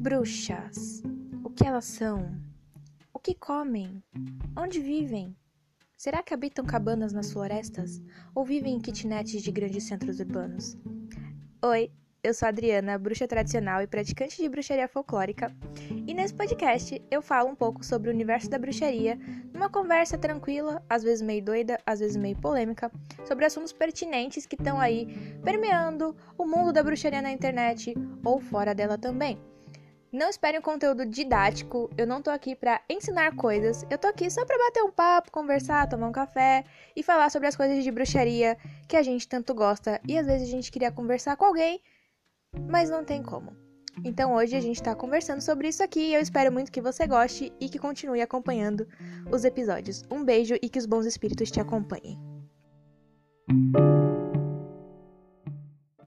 Bruxas. O que elas são? O que comem? Onde vivem? Será que habitam cabanas nas florestas ou vivem em kitnets de grandes centros urbanos? Oi, eu sou a Adriana, bruxa tradicional e praticante de bruxaria folclórica, e nesse podcast eu falo um pouco sobre o universo da bruxaria, numa conversa tranquila, às vezes meio doida, às vezes meio polêmica, sobre assuntos pertinentes que estão aí permeando o mundo da bruxaria na internet ou fora dela também. Não espere um conteúdo didático, eu não tô aqui para ensinar coisas, eu tô aqui só para bater um papo, conversar, tomar um café e falar sobre as coisas de bruxaria que a gente tanto gosta e às vezes a gente queria conversar com alguém mas não tem como. Então hoje a gente está conversando sobre isso aqui e eu espero muito que você goste e que continue acompanhando os episódios. Um beijo e que os bons espíritos te acompanhem.